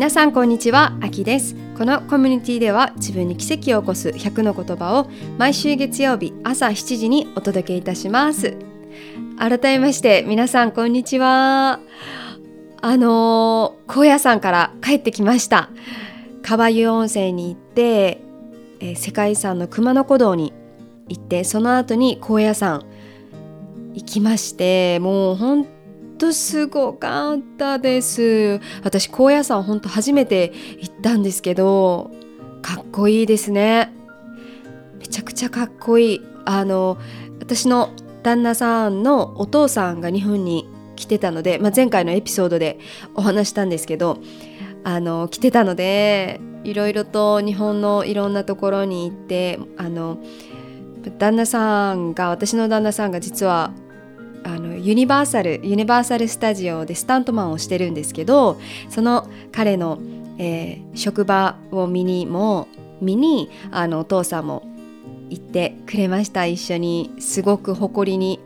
皆さんこんにちは、あきです。このコミュニティでは自分に奇跡を起こす100の言葉を毎週月曜日朝7時にお届けいたします。改めまして皆さんこんにちは。あのー、高野山から帰ってきました。川湯温泉に行って、えー、世界遺産の熊野古道に行ってその後に高野山行きましてもう本当すごかったです。私高野山本当初めて行ったんですけどかっこいいですね。めちゃくちゃかっこいい。あの私の旦那さんのお父さんが日本に来てたので、まあ、前回のエピソードでお話したんですけどあの来てたのでいろいろと日本のいろんなところに行ってあの旦那さんが私の旦那さんが実はあのユニバーサルユニバーサル・スタジオでスタントマンをしてるんですけどその彼の、えー、職場を見にも見にあのお父さんも行ってくれました。一緒にすごく誇りに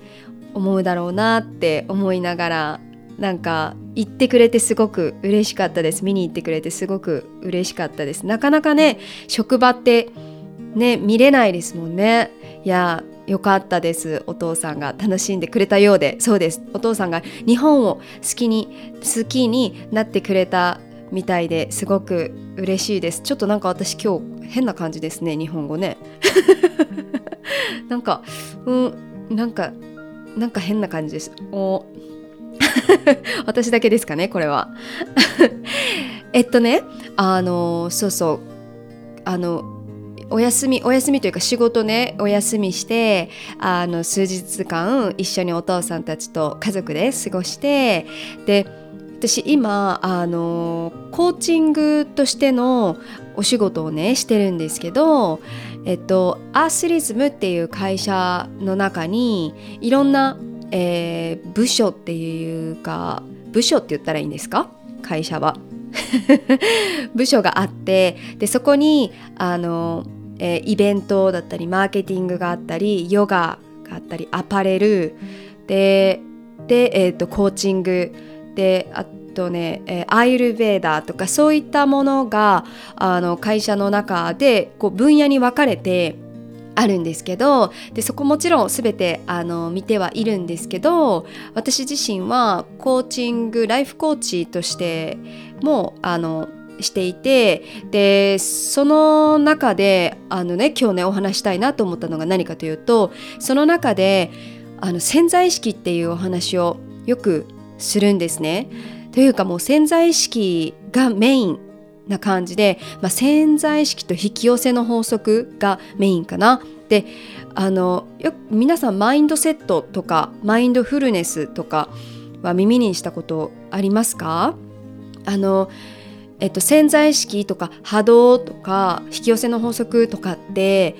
思うだろうなって思いながらなんか行ってくれてすごく嬉しかったです。見に行ってくれてすごく嬉しかったです。なかなかね職場ってね見れないですもんね。いやよかったです。お父さんが楽しんでくれたようで。そうです。お父さんが日本を好きに好きになってくれたみたいですごく嬉しいです。ちょっとなんか私今日変な感じですね日本語ね。なんかうんなんかなんか変な感じです。お。私だけですかねこれは。えっとねあのそうそう。あのお休みお休みというか仕事ねお休みしてあの数日間一緒にお父さんたちと家族で過ごしてで私今あのコーチングとしてのお仕事をねしてるんですけどえっとアースリズムっていう会社の中にいろんな、えー、部署っていうか部署って言ったらいいんですか？会社は。部署があってでそこにあの、えー、イベントだったりマーケティングがあったりヨガがあったりアパレルでで、えーと、コーチングであとね、えー、アイルベーダーとかそういったものがあの会社の中でこう分野に分かれてあるんですけどでそこもちろん全てあの見てはいるんですけど私自身はコーチングライフコーチとしてもあのしていてでその中であのね今日ねお話したいなと思ったのが何かというとその中であの潜在意識っていうお話をよくするんですね。というかもう潜在意識がメインな感じで、まあ、潜在意識と引き寄せの法則がメインかな。であのよ皆さんマインドセットとかマインドフルネスとかは耳にしたことありますか？あのえっと、潜在意識とか波動とか引き寄せの法則とかって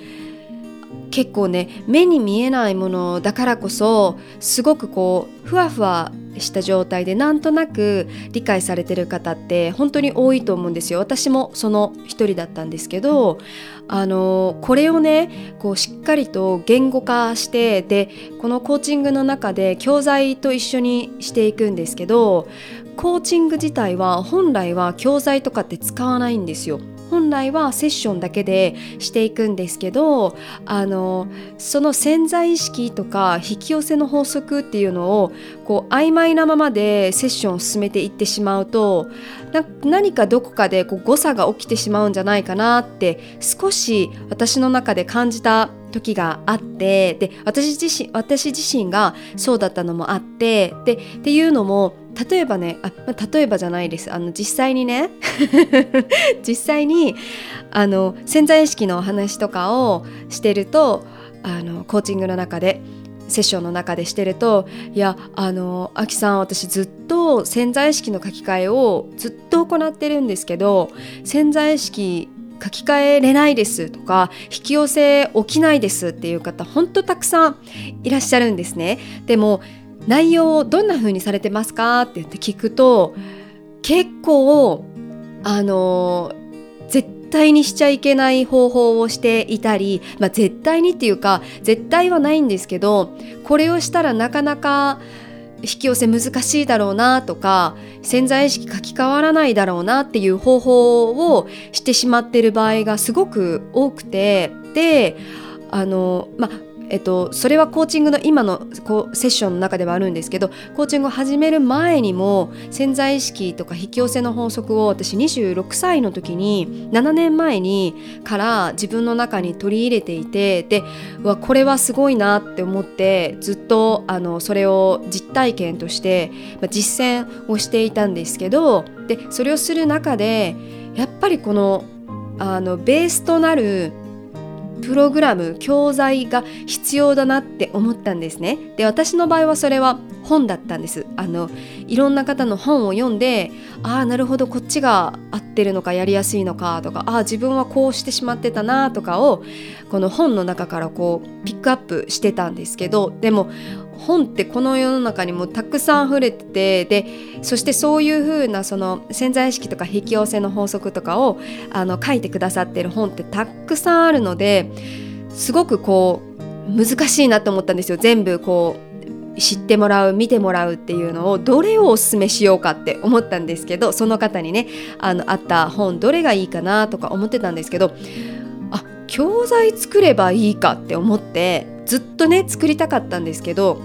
結構ね目に見えないものだからこそすごくこうふわふわした状態でなんとなく理解されてる方って本当に多いと思うんですよ。私もその一人だったんですけどあのこれをねこうしっかりと言語化してでこのコーチングの中で教材と一緒にしていくんですけどコーチング自体は本来は教材とかって使わないんですよ。本来はセッションだけでしていくんですけどあのその潜在意識とか引き寄せの法則っていうのをこう曖昧なままでセッションを進めていってしまうと何かどこかでこう誤差が起きてしまうんじゃないかなって少し私の中で感じた時があってで私自身私自身がそうだったのもあってでっていうのも例えばねあ、まあ例えばじゃないです。あの実際にね 実際にあの潜在意識のお話とかをしてるとあのコーチングの中でセッションの中でしてるといやあのアキさん私ずっと潜在意識の書き換えをずっと行ってるんですけど潜在意識書き換えれないですとか引き寄せ起きないですっていう方本当たくさんいらっしゃるんですね。でも内容をどんな風にされてますかって言って聞くと結構あの絶対にしちゃいけない方法をしていたり、まあ、絶対にっていうか絶対はないんですけどこれをしたらなかなか引き寄せ難しいだろうなとか潜在意識書き換わらないだろうなっていう方法をしてしまってる場合がすごく多くてであのまあえっと、それはコーチングの今のこうセッションの中ではあるんですけどコーチングを始める前にも潜在意識とか引き寄せの法則を私26歳の時に7年前にから自分の中に取り入れていてでわこれはすごいなって思ってずっとあのそれを実体験として、まあ、実践をしていたんですけどでそれをする中でやっぱりこのあのベースとなるプログラム教材が必要だなって思ったんですね。で私の場合はそれは本だったんです。あのいろんな方の本を読んでああなるほどこっちが合ってるのかやりやすいのかとかああ自分はこうしてしまってたなとかをこの本の中からこうピックアップしてたんですけどでも本ってこの世の中にもたくさん溢れててでそしてそういう風なその潜在意識とか引き寄せの法則とかをあの書いてくださってる本ってたくさんあるのですごくこう難しいなと思ったんですよ。全部こう知ってもらう見てもらうっていうのをどれをおすすめしようかって思ったんですけどその方にねあのあった本どれがいいかなとか思ってたんですけど教材作ればいいかって思ってずっとね作りたかったんですけど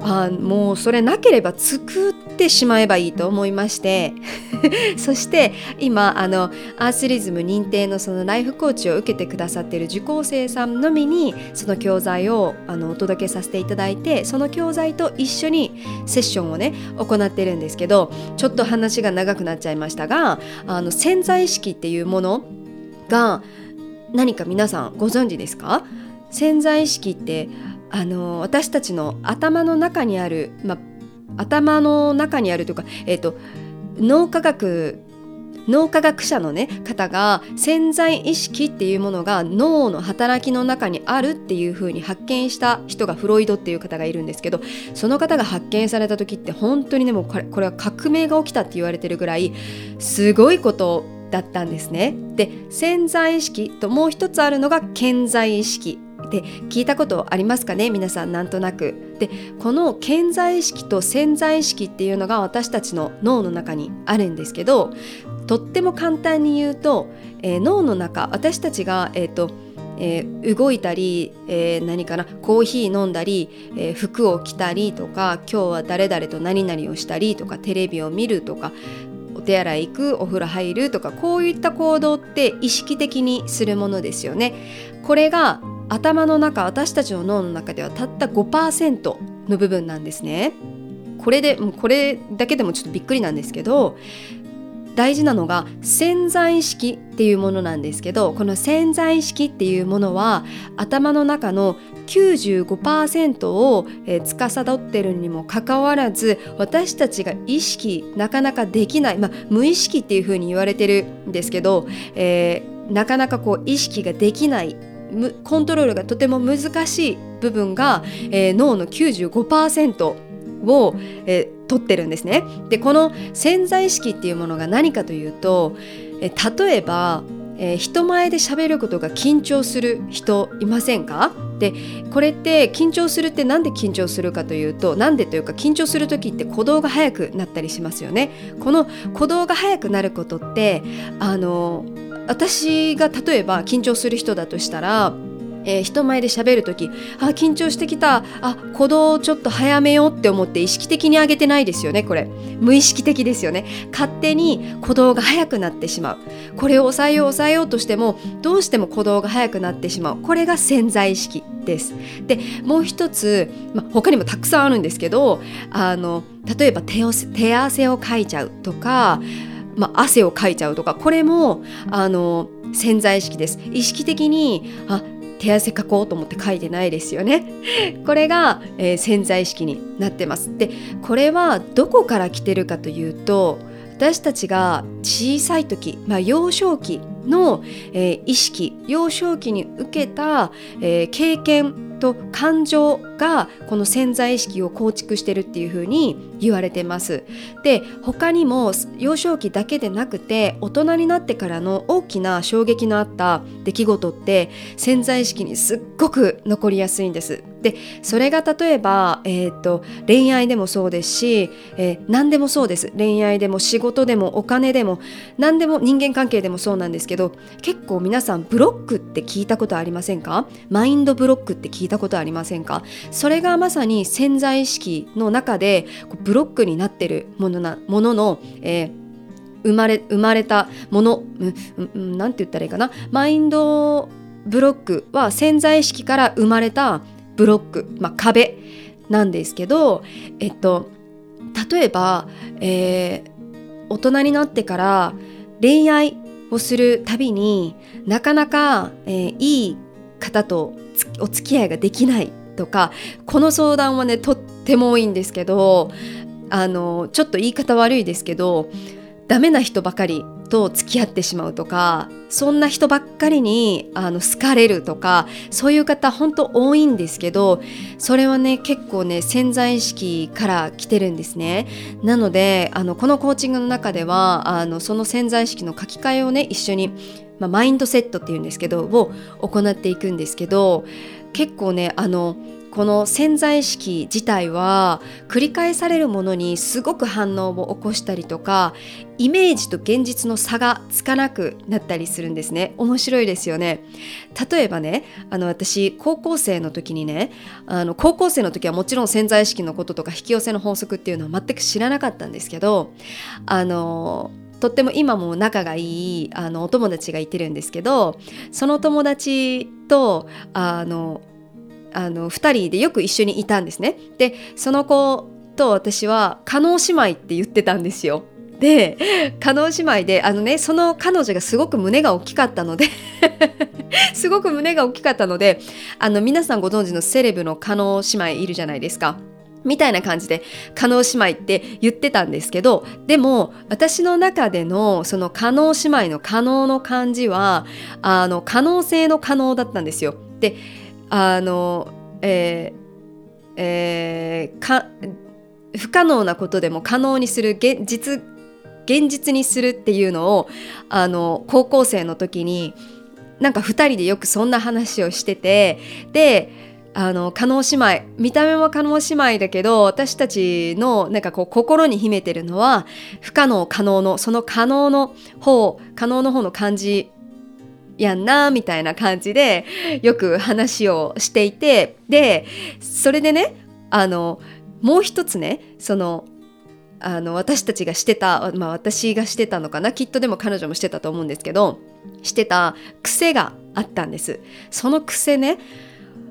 あもうそれなければ作ってしまえばいいと思いまして そして今あのアースリズム認定のそのライフコーチを受けてくださっている受講生さんのみにその教材をあのお届けさせていただいてその教材と一緒にセッションをね行ってるんですけどちょっと話が長くなっちゃいましたがあの潜在意識っていうものが何か皆さんご存知ですか？潜在意識ってあの私たちの頭の中にある、ま頭の中にあるというか、えーと、脳科学脳科学者の、ね、方が潜在意識っていうものが脳の働きの中にあるっていうふうに発見した人がフロイドっていう方がいるんですけどその方が発見された時って本当にねもうこれこれは革命が起きたって言われてるぐらいすごいことだったんですね。で潜在意識ともう一つあるのが潜在意識で聞いたことありますかね？皆さんなんとなく。でこの潜在意識と潜在意識っていうのが私たちの脳の中にあるんですけどとっても簡単に言うと、えー、脳の中私たちが、えーとえー、動いたり、えー、何かな？コーヒー飲んだり、えー、服を着たりとか今日は誰々と何々をしたりとかテレビを見るとか手洗い行くお風呂入るとかこういった行動って意識的にするものですよね。これが頭の中私たちの脳の中ではたった5%の部分なんですね。これでこれだけでもちょっとびっくりなんですけど大事なのが潜在意識っていうものなんですけどこの潜在意識っていうものは頭の中の95%を、えー、司ってるにもかかわらず私たちが意識なかなかできない、まあ、無意識っていうふうに言われてるんですけど、えー、なかなかこう意識ができないコントロールがとても難しい部分が、えー、脳の95%を、えー、取ってるんですね。でこの潜在意識っていうものが何かというと、え、例えば、えー、人前で喋ることが緊張する人いませんか？でこれって緊張するって何で緊張するかというと何でというか緊張する時って鼓動が速くなったりしますよね。この鼓動が速くなることってあの私が例えば緊張する人だとしたらえー、人前で喋る時あ緊張してきた。あ鼓動をちょっと早めようって思って意識的に上げてないですよねこれ。無意識的ですよね。勝手に鼓動が速くなってしまう。これを抑えよう抑えようとしてもどうしても鼓動が速くなってしまう。これが潜在意識です。でもう一つ、ま、他にもたくさんあるんですけどあの例えば手手汗をかいちゃうとかま、汗をかいちゃうとかこれもあの潜在意識です。意識的にあ手汗かこうと思って書いてないですよね。これが、えー、潜在意識になってます。でこれはどこから来てるかというと私たちが小さい時、まあ、幼少期の、えー、意識幼少期に受けた、えー、経験と感情がこの潜在意識を構築してるっていう風に言われてます。で他にも幼少期だけでなくて大人になってからの大きな衝撃のあった出来事って潜在意識にすっごく残りやすいんです。でそれが例えば、えーと、恋愛でもそうですし、えー、何でもそうです恋愛でも仕事でもお金でも何でも人間関係でもそうなんですけど結構皆さんブロックって聞いたことありませんか？マインドブロックって聞いたことありませんか？それがまさに潜在意識の中でブロックになってるものなものの、えー生まれ生まれたもの何、うん、て言ったらいいかな。マインドブロックは潜在意識から生まれたブロック、まあ、壁なんですけど、えっと、例えば、えー、大人になってから恋愛をするたびになかなか、えー、いい方とお付き合いができないとかこの相談はねとっっても多いんですけどあのちょっと言い方悪いですけどダメな人ばかりと付き合ってしまうとかそんな人ばっかりにあの好かれるとかそういう方本当多いんですけどそれはね結構ね潜在意識から来てるんですね。なのであのこのコーチングの中ではあのその潜在意識の書き換えをね一緒に、まあ、マインドセットっていうんですけどを行っていくんですけど結構ねあのこの潜在意識自体は繰り返されるものにすごく反応を起こしたりとかイメージと現実の差がつかなくなったりするんですね。面白いですよね。例えばねあの私高校生の時にねあの高校生の時はもちろん潜在意識のこととか引き寄せの法則っていうのは全く知らなかったんですけどあのとっても今も仲がいいあのお友達がいてるんですけどその友達とあのあの2人でよく一緒にいたんですね。でその子と私は加納姉妹って言ってたんですよ。で加納姉妹であのねその彼女がすごく胸が大きかったので すごく胸が大きかったのであの皆さんご存知のセレブの加納姉妹いるじゃないですか。みたいな感じで加納姉妹って言ってたんですけどでも私の中でのその加納姉妹の可能の漢字はあの可能性の可能だったんですよ。であの、えーえー、か不可能なことでも可能にする現実現実にするっていうのをあの高校生の時になんか2人でよくそんな話をしててであの加納姉妹見た目も加納姉妹だけど私たちのなんかこう心に秘めてるのは不可能可能のその可能の方可能の方の感じやんなみたいな感じでよく話をしていてでそれでねあのもう一つねそのあの私たちがしてた、まあ、私がしてたのかなきっとでも彼女もしてたと思うんですけどしてた癖があったんです。その癖ね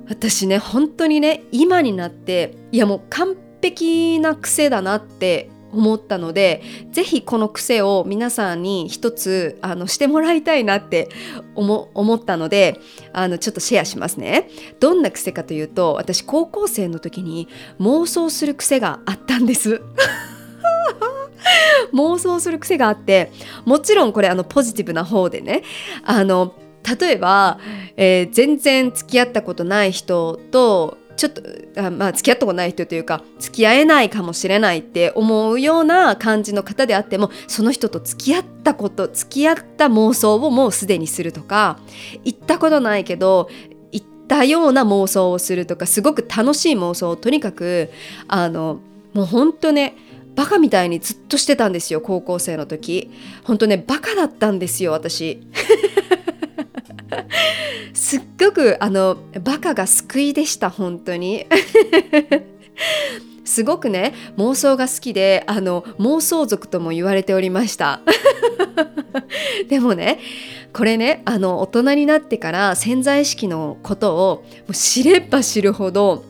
私ね本当にね今になっていやもう完璧な癖だなって思ったのでぜひこの癖を皆さんに一つあのしてもらいたいなって思ったのであのちょっとシェアしますね。どんな癖かというと私高校生の時に妄想する癖があったんです。妄想する癖があってもちろんこれあのポジティブな方でねあの例えば、えー、全然付き合ったことない人とちょっとあまあ付き合ったことない人というか付き合えないかもしれないって思うような感じの方であってもその人と付き合ったこと付き合った妄想をもうすでにするとか行ったことないけど行ったような妄想をするとかすごく楽しい妄想をとにかくあのもう本当ねバカみたいにずっとしてたんですよ高校生の時。本当ねバカだったんですよ私。すっごくあのバカが救いでした本当に。すごくね妄想が好きであの妄想族とも言われておりました。でもねこれねあの大人になってから潜在意識のことをもう知れば知るほど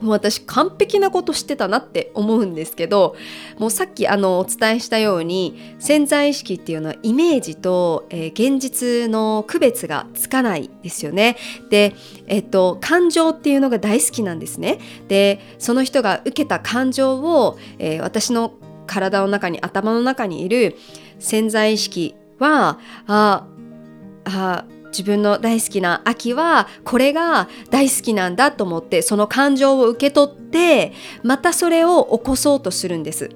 もう私完璧なことしてたなって思うんですけどもうさっきあのお伝えしたように潜在意識っていうのはイメージと、えー、現実の区別がつかないですよね。で、えっと、感情っていうのが大好きなんですね。でその人が受けた感情を、えー、私の体の中に頭の中にいる潜在意識はああ自分の大好きな秋はこれが大好きなんだと思ってその感情を受け取ってまたそれを起こそうとするんです。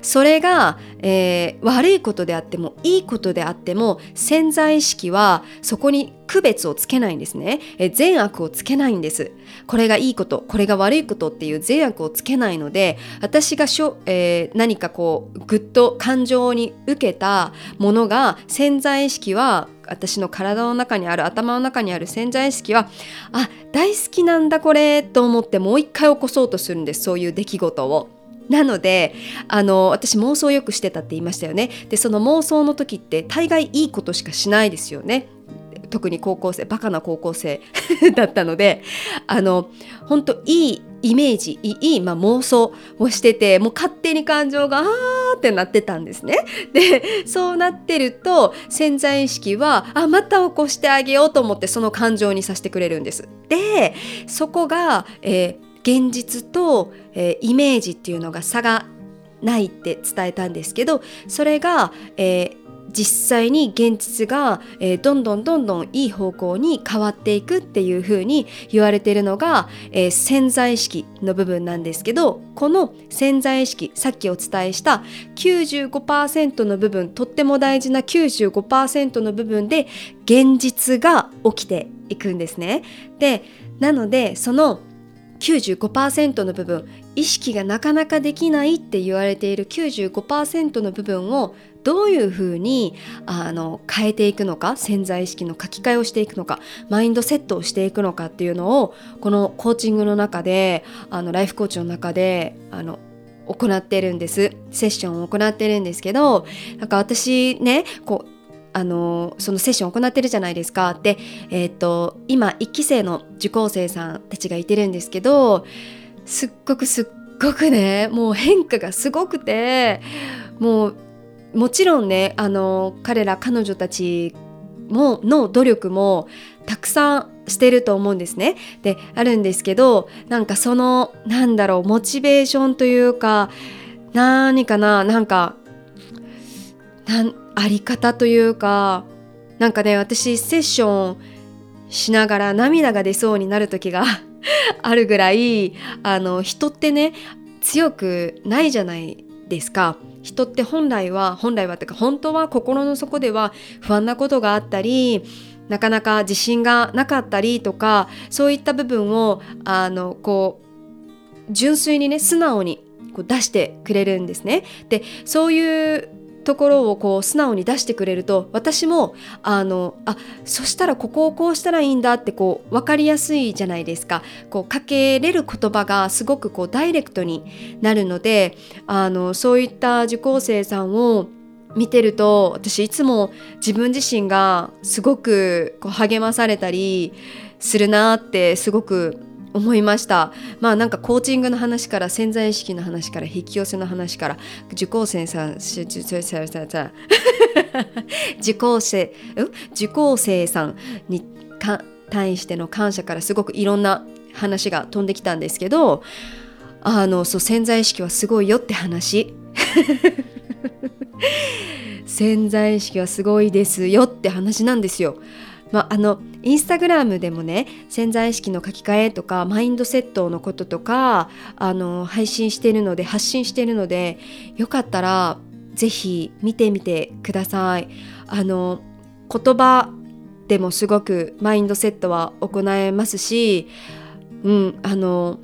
それが、えー、悪いことであってもいいことであっても潜在意識はそこに区別をつけないんですね、えー、善悪をつけないんです。これがいいことこれが悪いことっていう善悪をつけないので私がしょ、えー、何かこうぐっと感情に受けたものが潜在意識は私の体の中にある頭の中にある潜在意識はあ大好きなんだこれと思ってもう一回起こそうとするんですそういう出来事を。なのであの私妄想よくしてたって言いましたよね。でその妄想の時って大概いいことしかしないですよね。特に高校生バカな高校生 だったのであの本当いいイメージいい、まあ、妄想をしててもう勝手に感情があーってなってたんですね。でそうなってると潜在意識はあまた起こしてあげようと思ってその感情にさせてくれるんです。でそこが、えー、現実と、えー、イメージっていうのが差がないって伝えたんですけどそれが、えー、実際に現実が、えー、どんどんどんどんいい方向に変わっていくっていうふうに言われているのが、えー、潜在意識の部分なんですけどこの潜在意識さっきお伝えした95%の部分とっても大事な95%の部分で現実が起きていくんですね。でなのでその95%の部分意識がなかなかできないって言われている95%の部分をどういうふうにあの変えていくのか潜在意識の書き換えをしていくのかマインドセットをしていくのかっていうのをこのコーチングの中であのライフコーチの中であの行ってるんです。セッションを行ってるんですけどなんか私ねこうあのそのセッションを行ってるじゃないですか。で、えーと、今1期生の受講生さんたちがいてるんですけどすっごくすっごくねもう変化がすごくてもうもちろんねあの彼ら彼女たちもの努力もたくさんしてると思うんですね。であるんですけどなんかそのなんだろうモチベーションというか何かななんかなんあり方というかなんかね私セッションしながら涙が出そうになる時が あるぐらいあの人ってね強くないじゃないですか。人って本来は本来はっていうか本当は心の底では不安なことがあったりなかなか自信がなかったりとかそういった部分をあのこう純粋にね素直にこう出してくれるんですね。でそういうところをこう素直に出してくれると私もあのあそしたらここをこうしたらいいんだってこう分かりやすいじゃないですか。こうかけれる言葉がすごくこうダイレクトになるのであのそういった受講生さんを見てると私いつも自分自身がすごくこう励まされたりするなってすごく思いました。まあなんかコーチングの話から潜在意識の話から引き寄せの話から受講生さん受講生 受講生さんに対しての感謝からすごくいろんな話が飛んできたんですけどあのそう潜在意識はすごいよって話。潜在意識はすごいですよって話なんですよ。まあ、あのインスタグラムでもね潜在意識の書き換えとかマインドセットのこととかあの配信しているので発信しているのでよかったらぜひ見てみてください。あの言葉でもすごくマインドセットは行えますし、うん、あの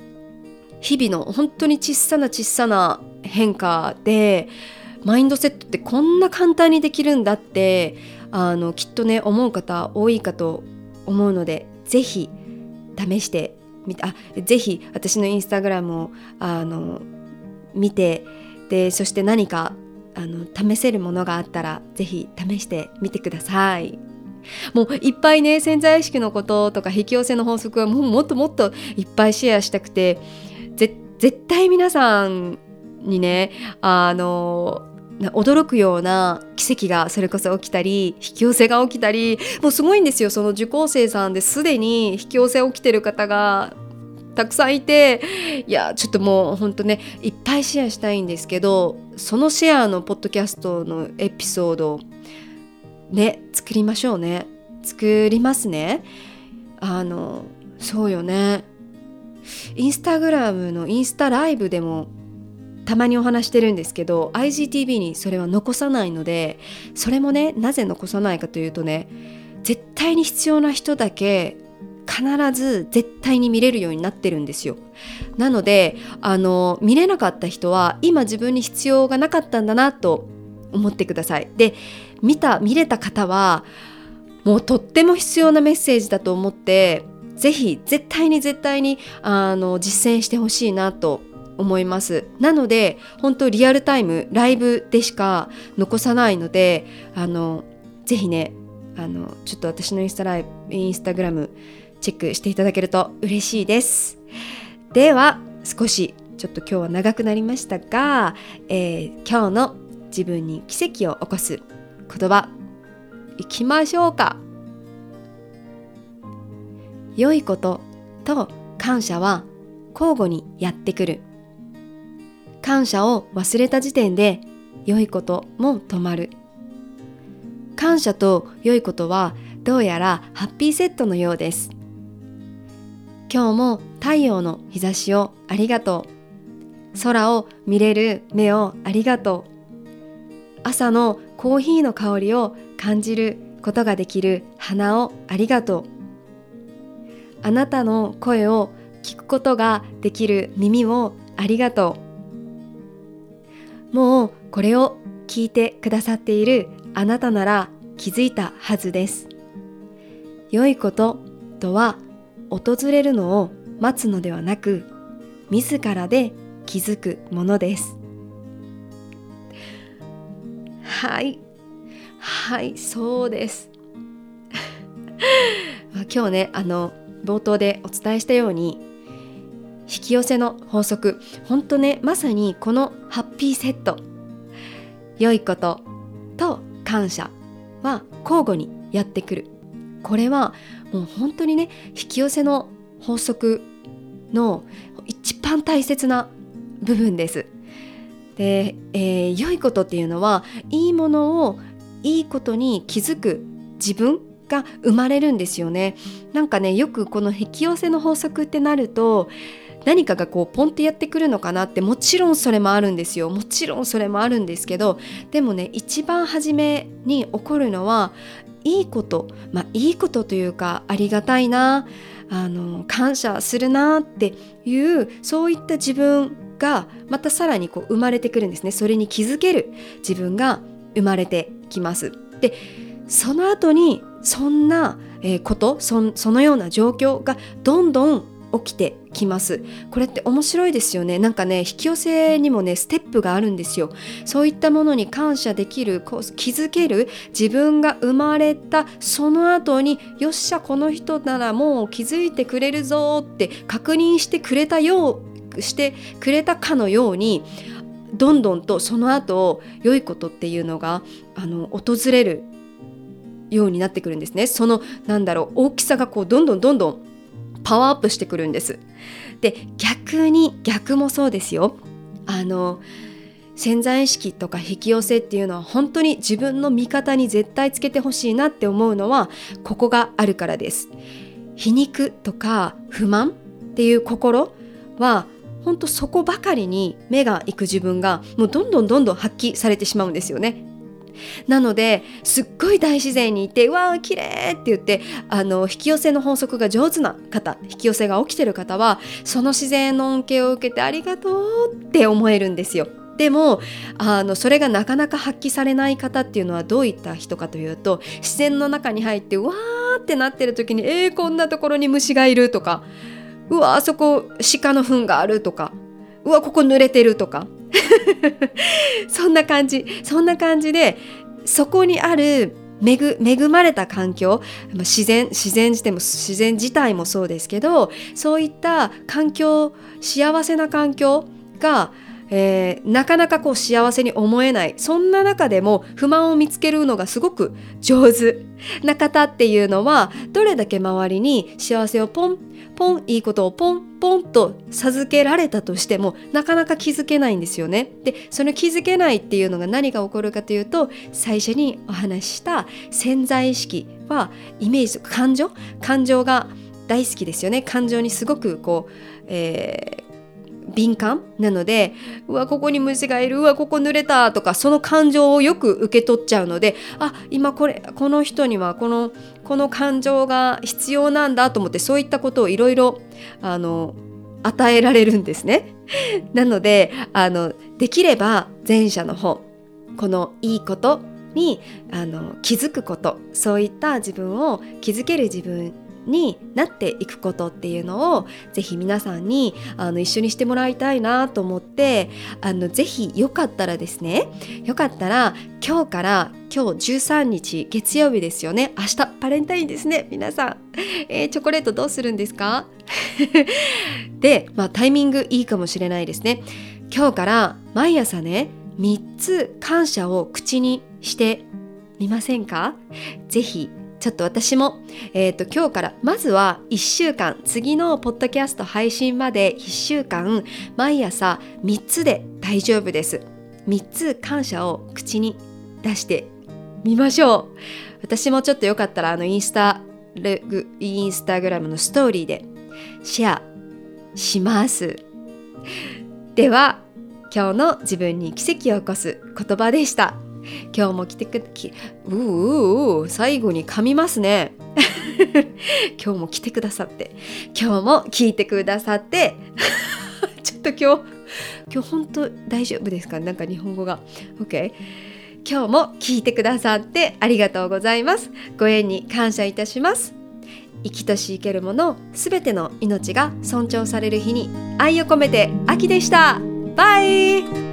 日々の本当に小さな小さな変化でマインドセットってこんな簡単にできるんだってあのきっとね思う方多いかと思うので是非試してみてあぜひ私のインスタグラムをあの見てでそして何かあの試せるものがあったら是非試してみてください。もういっぱいね潜在意識のこととか引き寄せの法則はもうもっともっといっぱいシェアしたくて絶対皆さんにねあの驚くような奇跡がそれこそ起きたり引き寄せが起きたりもうすごいんですよ。その受講生さんですでに引き寄せ起きてる方がたくさんいていやちょっともうほんとねいっぱいシェアしたいんですけどそのシェアのポッドキャストのエピソードね作りましょうね。作りますね。あのそうよね。インスタグラムのインスタライブでもたまにお話してるんですけど IGTV にそれは残さないのでそれもねなぜ残さないかというとね絶対に必要な人だけ必ず絶対に見れるようになってるんですよ。なのであの見れなかった人は今自分に必要がなかったんだなと思ってください。で見た見れた方はもうとっても必要なメッセージだと思ってぜひ絶対に絶対にあの実践してほしいなと思います。なので本当リアルタイムライブでしか残さないのであのぜひねあのちょっと私のインスタライブインスタグラムチェックしていただけると嬉しいです。では少しちょっと今日は長くなりましたが、えー、今日の自分に奇跡を起こす言葉いきましょうか。良いことと感謝は交互にやってくる。感謝を忘れた時点で良いことも止まる。感謝と良いことはどうやらハッピーセットのようです。今日も太陽の日差しをありがとう。空を見れる目をありがとう。朝のコーヒーの香りを感じることができる花をありがとう。あなたの声を聞くことができる耳をありがとう。もうこれを聞いてくださっているあなたなら気づいたはずです。良いこととは訪れるのを待つのではなく自らで気づくものです。はい。はいそうです。今日ねあの冒頭でお伝えしたように引き寄せの法則。本当ねまさにこのハッピーセット。良いことと感謝は交互にやってくる。これはもう本当にね引き寄せの法則の一番大切な部分です。で、えー、良いことっていうのはいいものをいいことに気づく自分が生まれるんですよね。なんかねよくこの引き寄せの法則ってなると何かがこうポンってやってくるのかなってもちろんそれもあるんですよ。もちろんそれもあるんですけどでもね一番初めに起こるのはいいこと。まあいいことというかありがたいな。あの感謝するなっていうそういった自分がまたさらにこう生まれてくるんですね。それに気づける自分が生まれてきます。でその後にそんなことそのような状況がどんどん起きてきます。これって面白いですよね。なんかね引き寄せにもねステップがあるんですよ。そういったものに感謝できるこう気づける自分が生まれたその後によっしゃこの人ならもう気づいてくれるぞって確認してくれたようしてくれたかのようにどんどんとその後良いことっていうのがあの訪れるようになってくるんですね。そのなんだろう大きさがこうどんどんどんどんパワーアップしてくるんです。で逆に逆もそうですよ。あの潜在意識とか引き寄せっていうのは本当に自分の味方に絶対つけてほしいなって思うのはここがあるからです。皮肉とか不満っていう心はほんとそこばかりに目が行く自分がもうどんどんどんどん発揮されてしまうんですよね。なのですっごい大自然にいて「うわあ綺麗って言ってあの引き寄せの法則が上手な方引き寄せが起きてる方はその自然の恩恵を受けてありがとうって思えるんですよ。でもあのそれがなかなか発揮されない方っていうのはどういった人かというと自然の中に入ってうわーってなってる時に「えー、こんなところに虫がいる」とかうわあそこ鹿の糞があるとかうわここ濡れてるとか そんな感じ。そんな感じでそこにある恵恵まれた環境自然自然自体も自然自体もそうですけどそういった環境幸せな環境がえー、なかなかこう幸せに思えない。そんな中でも不満を見つけるのがすごく上手。な方っていうのはどれだけ周りに幸せをポンポンいいことをポンポンと授けられたとしてもなかなか気づけないんですよね。でその気づけないっていうのが何が起こるかというと最初にお話しした潜在意識はイメージ感情？感情が大好きですよね。感情にすごくこう、えー、敏感なのでうわここに虫がいるうわここ濡れたとかその感情をよく受け取っちゃうのであ今これこの人にはこのこの感情が必要なんだと思ってそういったことをいろいろあの与えられるんですね。なのであのできれば前者の方このいいことにあの気づくことそういった自分を気づける自分になっていくことっていうのをぜひ皆さんにあの一緒にしてもらいたいなと思ってあのぜひよかったらですねよかったら今日から今日13日月曜日ですよね。明日バレンタインですね。皆さん、えー、チョコレートどうするんですか？で、まあ、タイミングいいかもしれないですね。今日から毎朝ね3つ感謝を口にしてみませんか？ぜひちょっと私も、えーと、今日からまずは1週間次のポッドキャスト配信まで1週間毎朝3つで大丈夫です。3つ感謝を口に出してみましょう。私もちょっとよかったらあのインスタインスタグラムのストーリーでシェアします。では今日の自分に奇跡を起こす言葉でした。今日も来てくきううう最後に噛みますね。今日も来てくださって。今日も聞いてくださって。ちょっと今日今日本当大丈夫ですか？なんか日本語が。OK 今日も聞いてくださってありがとうございます。ご縁に感謝いたします。生きとし生けるものすべての命が尊重される日に愛を込めて秋でした。バイ。